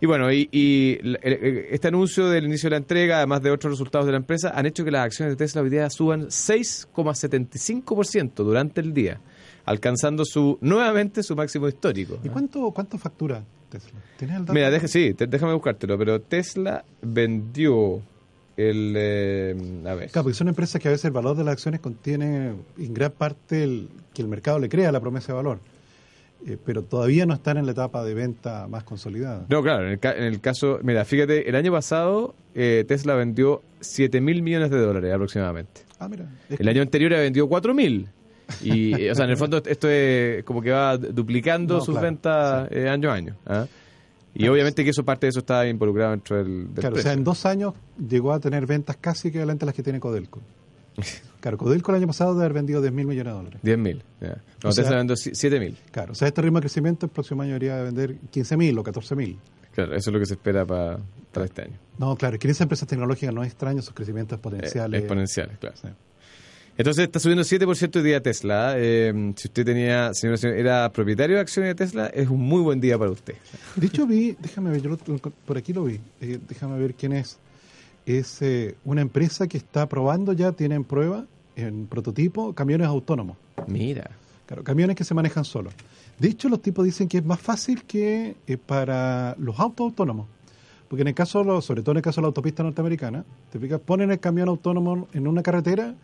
Y bueno, y, y este anuncio del inicio de la entrega, además de otros resultados de la empresa, han hecho que las acciones de Tesla hoy día suban 6,75% durante el día, alcanzando su nuevamente su máximo histórico. ¿Y cuánto, cuánto factura Tesla? ¿Tienes el dato? Mira, deja- sí, te- déjame buscártelo, pero Tesla vendió el... eh, a ver. Claro, porque son empresas que a veces el valor de las acciones contiene en gran parte el, que el mercado le crea la promesa de valor. Eh, pero todavía no están en la etapa de venta más consolidada. No, claro, en el, ca- en el caso, mira, fíjate, el año pasado eh, Tesla vendió 7 mil millones de dólares aproximadamente. Ah, mira. El año anterior vendió 4 mil. Y, eh, o sea, en el fondo esto es como que va duplicando No, sus claro, ventas eh, año a año. ¿ah? Y Claro. obviamente que eso parte de eso está involucrado dentro del, del Claro, o sea, en dos años llegó a tener ventas casi equivalentes a las que tiene Codelco. Claro, Codelco el año pasado debe haber vendido 10 mil millones de dólares. 10 mil. ya. No, O sea- Tesla vendió 7 mil. Claro, o sea, este ritmo de crecimiento el próximo año debería vender 15 mil o 14 mil. Claro, eso es lo que se espera para, para este año. No, claro, es que en esas empresas tecnológicas no es extraño sus crecimientos Eh, potenciales. exponenciales, claro. Sí. Entonces está subiendo 7% hoy día Tesla. eh, si usted tenía, señor, señor, era propietario de acciones de Tesla, es un muy buen día para usted. De hecho, vi, déjame ver, yo lo- por aquí lo vi, eh, déjame ver quién es. Es eh, una empresa que está probando ya, tiene en prueba, en prototipo, camiones autónomos. Mira. Claro, camiones que se manejan solos. De hecho, los tipos dicen que es más fácil que eh, para los autos autónomos. Porque en el caso, sobre todo en el caso de la autopista norteamericana, te fijas, ponen el camión autónomo en una carretera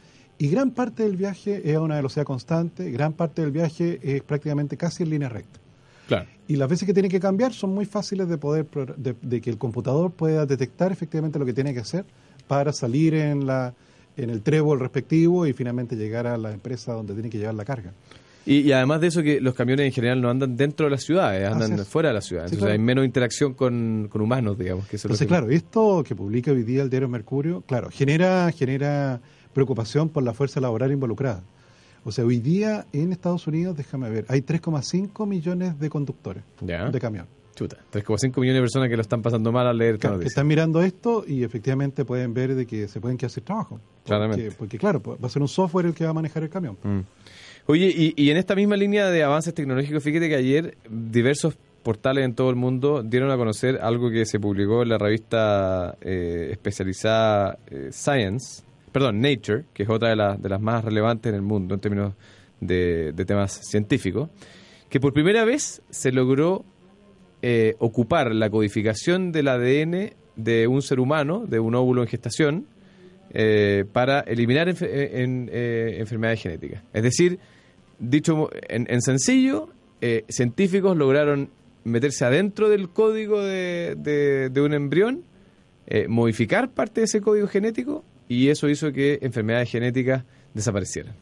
y gran parte del viaje es a una velocidad constante, gran parte del viaje es prácticamente casi en línea recta. Claro. Y las veces que tiene que cambiar son muy fáciles de poder de, de que el computador pueda detectar efectivamente lo que tiene que hacer para salir en la en el trébol respectivo y finalmente llegar a la empresa donde tiene que llevar la carga. Y, y además de eso que los camiones en general no andan dentro de las ciudades, andan fuera de la ciudad. Sí, Entonces claro. hay menos interacción con, con humanos, digamos. Que eso es lo Entonces, que- claro, esto que publica hoy día el diario Mercurio, claro, genera, genera preocupación por la fuerza laboral involucrada. O sea, hoy día en Estados Unidos, déjame ver, hay 3,5 millones de conductores de camión. Chuta, 3,5 millones de personas que lo están pasando mal al leer Claro, que están mirando esto y efectivamente pueden ver de que se pueden quedar sin trabajo. Porque, Claramente. porque claro, va a ser un software el que va a manejar el camión. Mm. Oye, y, y en esta misma línea de avances tecnológicos, fíjate que ayer diversos portales en todo el mundo dieron a conocer algo que se publicó en la revista eh, especializada eh, Science, perdón, Nature, que es otra de, las de las más relevantes en el mundo en términos de, temas científicos, que por primera vez se logró eh, ocupar la codificación del ADN de un ser humano, de un óvulo en gestación, eh, para eliminar eh, en, enfermedades genéticas. Es decir, dicho en, en sencillo, científicos lograron meterse adentro del código de, un embrión, modificar parte de ese código genético y eso hizo que enfermedades genéticas desaparecieran.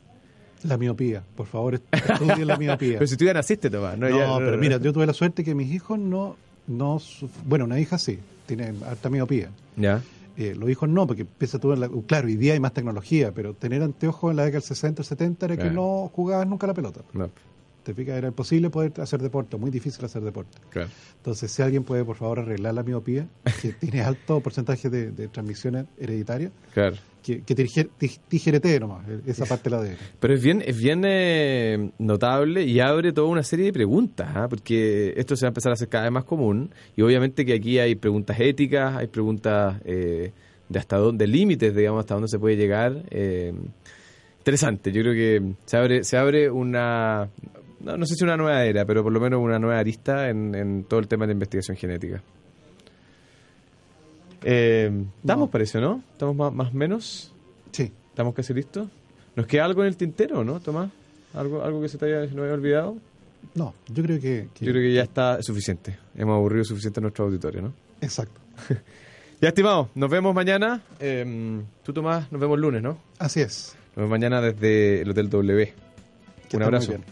La miopía, por favor, est- estudien la miopía. Pero si tú ya naciste, Tomás. No, No, Ya- pero mira, yo tuve la suerte que mis hijos no, no bueno, una hija sí, tiene harta miopía. Ya. Eh, los hijos no, porque empieza todo en la, claro, hoy día hay más tecnología, pero tener anteojos en la década del 60, 70 era que no jugabas nunca la pelota. No, Te fijas, era imposible poder hacer deporte, muy difícil hacer deporte. claro. Entonces, si alguien puede, por favor, arreglar la miopía, que tiene alto porcentaje de, de transmisiones hereditarias, Claro. que, que tije- tij- tijeretee nomás eh, esa parte de la ADN. Pero es bien, es bien eh, notable y abre toda una serie de preguntas, ¿ah? porque esto se va a empezar a hacer cada vez más común y obviamente que aquí hay preguntas éticas, hay preguntas eh, de hasta dónde, límites, digamos, hasta dónde se puede llegar. eh, interesante, yo creo que se abre, se abre una, no, no sé si una nueva era, pero por lo menos una nueva arista en, en todo el tema de investigación genética. Eh, ¿Estamos, No. parece, no? ¿Estamos más, más o menos? Sí. ¿Estamos casi listos? ¿Nos queda algo en el tintero, no, Tomás? ¿Algo, algo que se te haya, nos haya olvidado? No, yo creo que... que- Yo creo que ya está suficiente. Hemos aburrido suficiente a nuestro auditorio, ¿no? Exacto. Ya, estimado, nos vemos mañana. Eh, tú, Tomás, nos vemos lunes, ¿no? Así es. Nos vemos mañana desde el Hotel W. Que Un muy abrazo. bien.